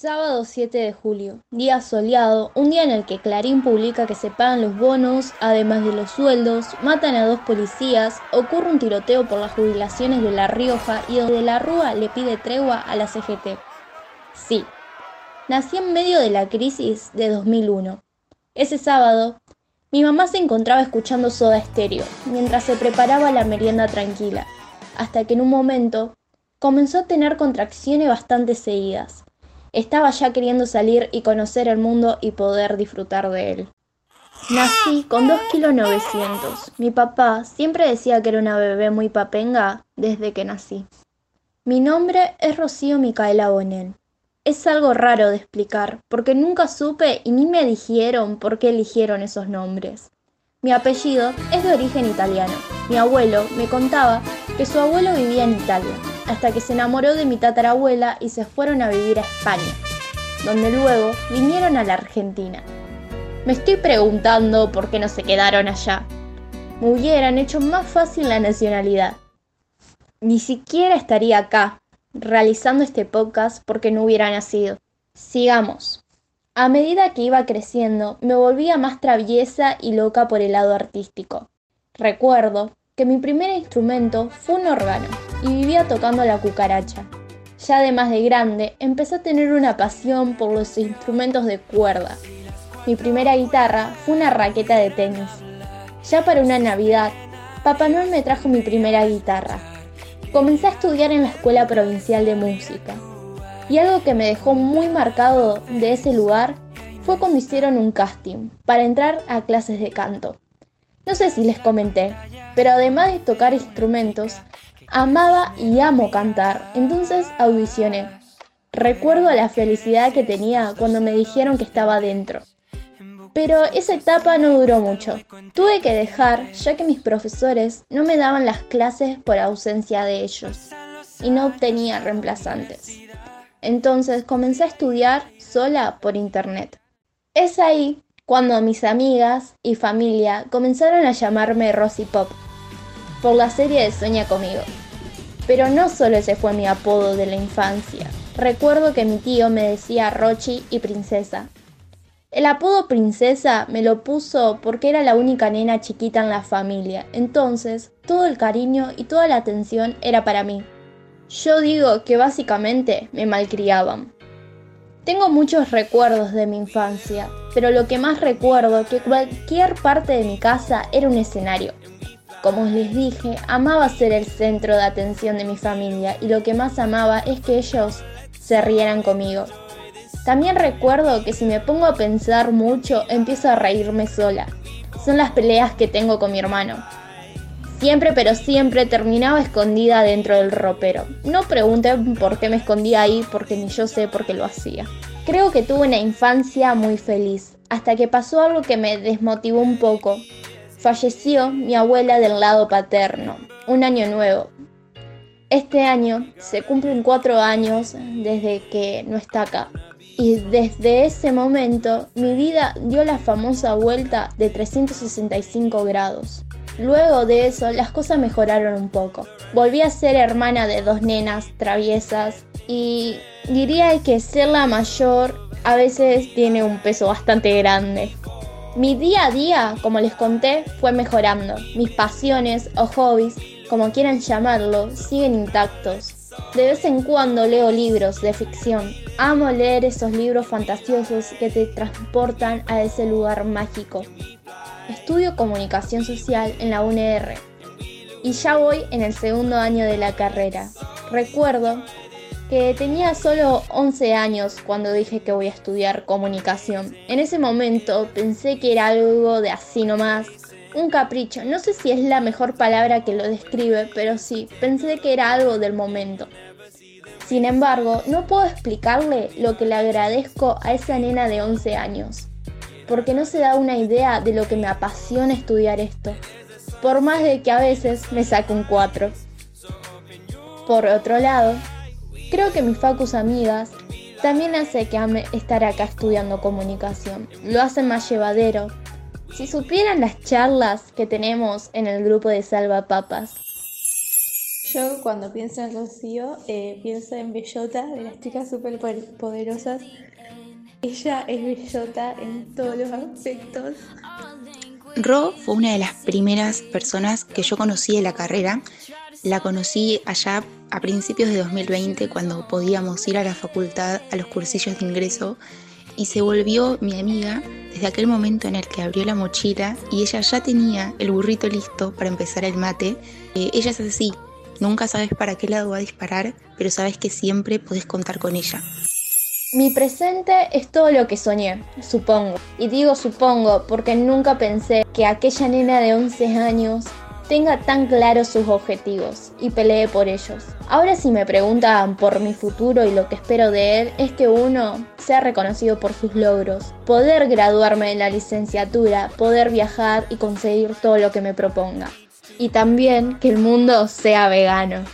Sábado 7 de julio, día soleado, un día en el que Clarín publica que se pagan los bonos, además de los sueldos, matan a dos policías, ocurre un tiroteo por las jubilaciones de La Rioja y donde la Rúa le pide tregua a la CGT. Sí, nací en medio de la crisis de 2001. Ese sábado, mi mamá se encontraba escuchando Soda Stereo mientras se preparaba la merienda tranquila, hasta que en un momento comenzó a tener contracciones bastante seguidas estaba ya queriendo salir y conocer el mundo y poder disfrutar de él. Nací con 2 kilos 900. Mi papá siempre decía que era una bebé muy papenga desde que nací. Mi nombre es Rocío Micaela Bonen. Es algo raro de explicar, porque nunca supe y ni me dijeron por qué eligieron esos nombres. Mi apellido es de origen italiano. Mi abuelo me contaba que su abuelo vivía en Italia, hasta que se enamoró de mi tatarabuela y se fueron a vivir a España, donde luego vinieron a la Argentina. Me estoy preguntando por qué no se quedaron allá. Me hubieran hecho más fácil la nacionalidad. Ni siquiera estaría acá, realizando este podcast porque no hubiera nacido. Sigamos. A medida que iba creciendo, me volvía más traviesa y loca por el lado artístico. Recuerdo que mi primer instrumento fue un órgano y vivía tocando la cucaracha. Ya de más de grande, empecé a tener una pasión por los instrumentos de cuerda. Mi primera guitarra fue una raqueta de tenis. Ya para una Navidad, Papá Noel me trajo mi primera guitarra. Comencé a estudiar en la Escuela Provincial de Música. Y algo que me dejó muy marcado de ese lugar fue cuando hicieron un casting para entrar a clases de canto. No sé si les comenté, pero además de tocar instrumentos, amaba y amo cantar, entonces audicioné. Recuerdo la felicidad que tenía cuando me dijeron que estaba dentro. Pero esa etapa no duró mucho. Tuve que dejar ya que mis profesores no me daban las clases por ausencia de ellos y no obtenía reemplazantes. Entonces comencé a estudiar sola por internet. Es ahí cuando mis amigas y familia comenzaron a llamarme Rosy Pop por la serie de Sueña conmigo. Pero no solo ese fue mi apodo de la infancia. Recuerdo que mi tío me decía Rochi y Princesa. El apodo Princesa me lo puso porque era la única nena chiquita en la familia, entonces todo el cariño y toda la atención era para mí. Yo digo que básicamente me malcriaban. Tengo muchos recuerdos de mi infancia, pero lo que más recuerdo que cualquier parte de mi casa era un escenario. Como les dije, amaba ser el centro de atención de mi familia y lo que más amaba es que ellos se rieran conmigo. También recuerdo que si me pongo a pensar mucho empiezo a reírme sola. Son las peleas que tengo con mi hermano. Siempre pero siempre terminaba escondida dentro del ropero. No pregunten por qué me escondía ahí porque ni yo sé por qué lo hacía. Creo que tuve una infancia muy feliz, hasta que pasó algo que me desmotivó un poco. Falleció mi abuela del lado paterno, un año nuevo. Este año se cumplen cuatro años desde que no está acá. Y desde ese momento mi vida dio la famosa vuelta de 365 grados. Luego de eso las cosas mejoraron un poco. Volví a ser hermana de dos nenas traviesas y diría que ser la mayor a veces tiene un peso bastante grande. Mi día a día, como les conté, fue mejorando. Mis pasiones o hobbies, como quieran llamarlo, siguen intactos. De vez en cuando leo libros de ficción. Amo leer esos libros fantasiosos que te transportan a ese lugar mágico. Estudio comunicación social en la UNR y ya voy en el segundo año de la carrera. Recuerdo que tenía solo 11 años cuando dije que voy a estudiar comunicación. En ese momento pensé que era algo de así nomás, un capricho. No sé si es la mejor palabra que lo describe, pero sí, pensé que era algo del momento. Sin embargo, no puedo explicarle lo que le agradezco a esa nena de 11 años porque no se da una idea de lo que me apasiona estudiar esto, por más de que a veces me saque un 4. Por otro lado, creo que mis facus amigas también hace que ame estar acá estudiando comunicación, lo hacen más llevadero. Si supieran las charlas que tenemos en el grupo de Salva Papas. Yo cuando pienso en Rocío, eh, pienso en Bellota, de las chicas súper poderosas. Ella es Bellota en todos los aspectos. Ro fue una de las primeras personas que yo conocí en la carrera. La conocí allá a principios de 2020 cuando podíamos ir a la facultad a los cursillos de ingreso y se volvió mi amiga desde aquel momento en el que abrió la mochila y ella ya tenía el burrito listo para empezar el mate. Eh, ella es así, Nunca sabes para qué lado va a disparar, pero sabes que siempre puedes contar con ella. Mi presente es todo lo que soñé, supongo. Y digo supongo porque nunca pensé que aquella nena de 11 años tenga tan claros sus objetivos y pelee por ellos. Ahora si me preguntan por mi futuro y lo que espero de él es que uno sea reconocido por sus logros, poder graduarme en la licenciatura, poder viajar y conseguir todo lo que me proponga y también que el mundo sea vegano.